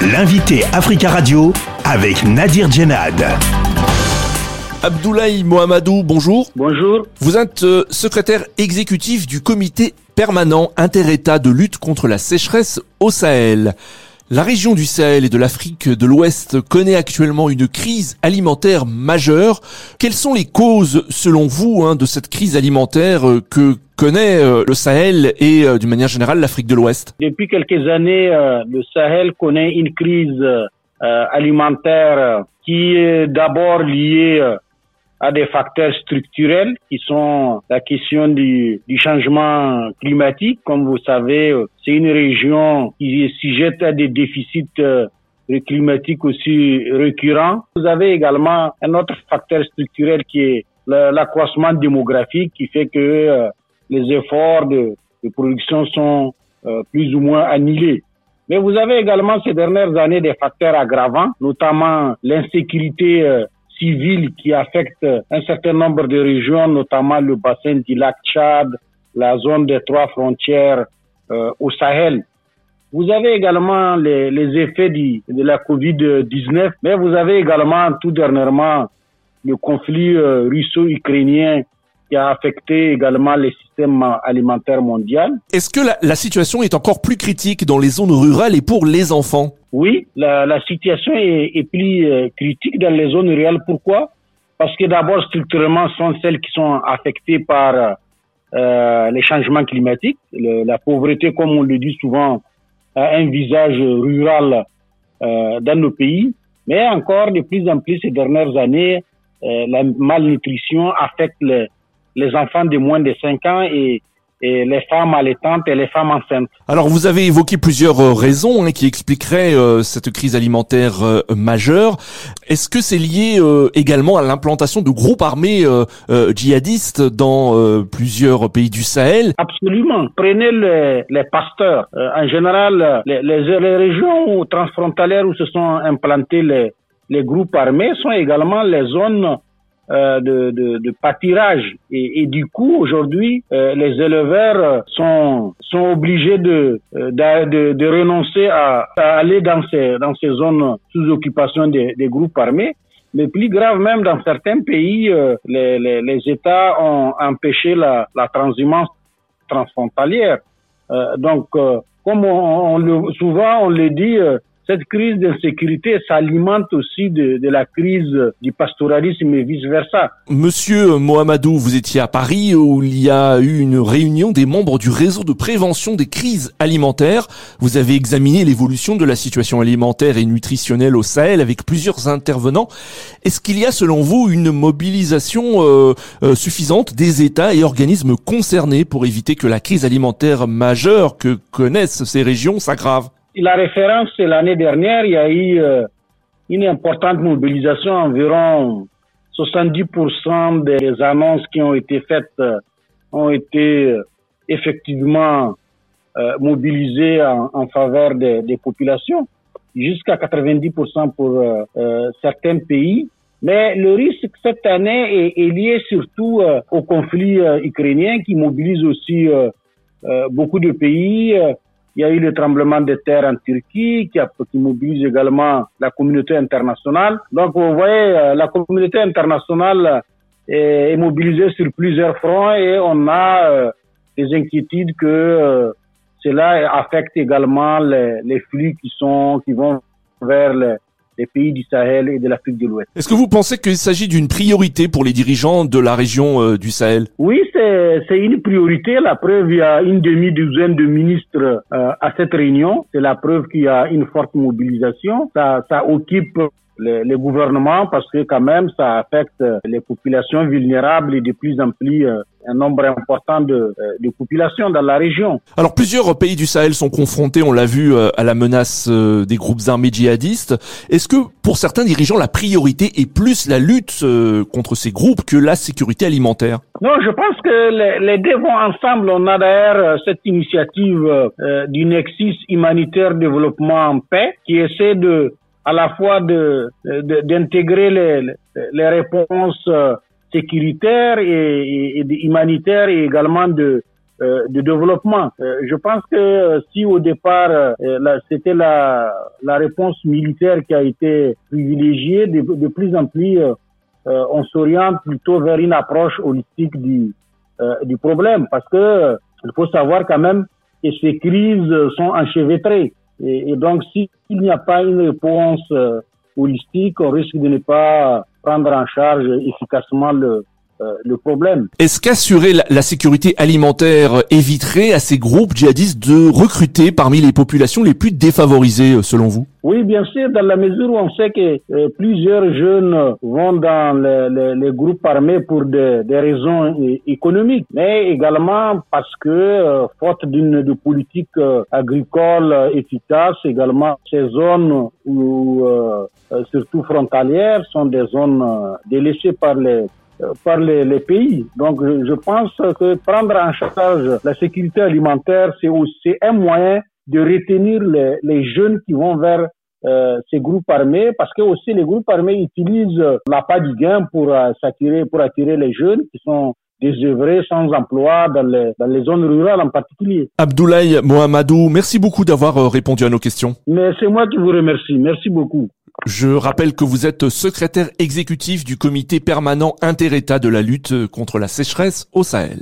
L'invité Africa Radio avec Nadir Djenad. Abdoulaye Mohamedou, bonjour. Bonjour. Vous êtes euh, secrétaire exécutif du comité permanent inter-État de lutte contre la sécheresse au Sahel. La région du Sahel et de l'Afrique de l'Ouest connaît actuellement une crise alimentaire majeure. Quelles sont les causes, selon vous, hein, de cette crise alimentaire euh, que connaît euh, le Sahel et, euh, d'une manière générale, l'Afrique de l'Ouest Depuis quelques années, le Sahel connaît une crise alimentaire qui est d'abord liée à des facteurs structurels qui sont la question du, du, changement climatique. Comme vous savez, c'est une région qui est sujette à des déficits euh, climatiques aussi récurrents. Vous avez également un autre facteur structurel qui est l'accroissement démographique qui fait que euh, les efforts de, production sont euh, plus ou moins annulés. Mais vous avez également ces dernières années des facteurs aggravants, notamment l'insécurité civile qui affecte un certain nombre de régions, notamment le bassin du lac Tchad, la zone des trois frontières euh, au Sahel. Vous avez également les, les effets du, de la COVID-19, mais vous avez également tout dernièrement le conflit euh, russo-ukrainien qui a affecté également les systèmes alimentaires mondiaux. Est-ce que la, la, situation est encore plus critique dans les zones rurales et pour les enfants? Oui, la, la situation est, est plus euh, critique dans les zones rurales. Pourquoi? Parce que d'abord, structurellement, sont celles qui sont affectées par euh, les changements climatiques. Le, la pauvreté, comme on le dit souvent, a un visage rural euh, dans nos pays. Mais encore de plus en plus ces dernières années, euh, la malnutrition affecte les, les enfants de moins de 5 ans et, et les femmes allaitantes et les femmes enceintes. Alors vous avez évoqué plusieurs euh, raisons hein, qui expliqueraient euh, cette crise alimentaire euh, majeure. Est-ce que c'est lié euh, également à l'implantation de groupes armés euh, djihadistes dans plusieurs pays du Sahel? Absolument. Prenez les, les pasteurs. en général, les, les, les, régions transfrontalières où se sont implantés les, les groupes armés sont également les zones euh, de, de, de, pâturage. Et, et du coup, aujourd'hui, euh, les éleveurs sont, sont obligés de, de, de, renoncer à, à, aller dans ces, dans ces zones sous occupation des, des groupes armés. Mais plus grave même, dans certains pays, euh, les, les, les, États ont empêché la, la transhumance transfrontalière. Euh, donc, comme on, on, le, souvent on le dit, cette crise d'insécurité s'alimente aussi de, la crise du pastoralisme et vice-versa. Monsieur Mohamedou, vous étiez à Paris où il y a eu une réunion des membres du réseau de prévention des crises alimentaires. Vous avez examiné l'évolution de la situation alimentaire et nutritionnelle au Sahel avec plusieurs intervenants. Est-ce qu'il y a selon vous une mobilisation euh, euh, suffisante des États et organismes concernés pour éviter que la crise alimentaire majeure que connaissent ces régions s'aggrave? La référence, c'est l'année dernière, il y a eu euh, une importante mobilisation, environ 70% des annonces qui ont été faites euh, ont été euh, effectivement mobilisées en, faveur des, populations, jusqu'à 90% pour certains pays. Mais le risque cette année est lié surtout au conflit ukrainien qui mobilise aussi beaucoup de pays. Il y a eu le tremblement de terre en Turquie qui, a, qui mobilise également la communauté internationale. Donc, vous voyez, la communauté internationale est, est mobilisée sur plusieurs fronts et on a euh, des inquiétudes que euh, cela affecte également les, les, flux qui sont qui vont vers les, les pays du Sahel et de l'Afrique de l'Ouest. Est-ce que vous pensez qu'il s'agit d'une priorité pour les dirigeants de la région euh, du Sahel? Oui, c'est une priorité. La preuve, il y a une demi-douzaine de ministres euh, à cette réunion. C'est la preuve qu'il y a une forte mobilisation. Ça, ça occupe les, les, gouvernements parce que quand même ça affecte les populations vulnérables et de plus en plus euh, un nombre important de, euh, de, populations dans la région. Alors plusieurs pays du Sahel sont confrontés, on l'a vu, euh, à la menace des groupes armés djihadistes. Est-ce que pour certains dirigeants la priorité est plus la lutte contre ces groupes que la sécurité alimentaire? Non, je pense que les, les deux vont ensemble. On a d'ailleurs cette initiative euh, du Nexus humanitaire développement en paix qui essaie de à la fois de d'intégrer les, les réponses sécuritaires et, et, et, humanitaires et également de de développement. je pense que si au départ c'était la, la réponse militaire qui a été privilégiée, de, de plus en plus on s'oriente plutôt vers une approche holistique du, du problème parce que il faut savoir quand même que ces crises sont enchevêtrées. Et, et donc, s'il n'y a pas une réponse holistique, on risque de ne pas prendre en charge efficacement le, euh, le problème. Est-ce qu'assurer la, sécurité alimentaire éviterait à ces groupes djihadistes de recruter parmi les populations les plus défavorisées, euh, selon vous? Oui, bien sûr, dans la mesure où on sait que euh, plusieurs jeunes vont dans les, les, groupes armés pour des, des, raisons économiques, mais également parce que, faute d'une politique agricole efficace, également ces zones où, surtout frontalières, sont des zones délaissées par les euh, par les, les, pays. Donc, je pense que prendre en charge la sécurité alimentaire, c'est aussi un moyen de retenir les, les jeunes qui vont vers euh, ces groupes armés, parce que aussi les groupes armés utilisent l'appât du gain pour euh, s'attirer, pour attirer les jeunes qui sont désœuvrés, sans emploi, dans les, dans les zones rurales en particulier. Abdoulaye Mohamedou, merci beaucoup d'avoir euh, répondu à nos questions. Mais c'est moi qui vous remercie. Merci beaucoup. Je rappelle que vous êtes secrétaire exécutif du comité permanent inter-État de la lutte contre la sécheresse au Sahel.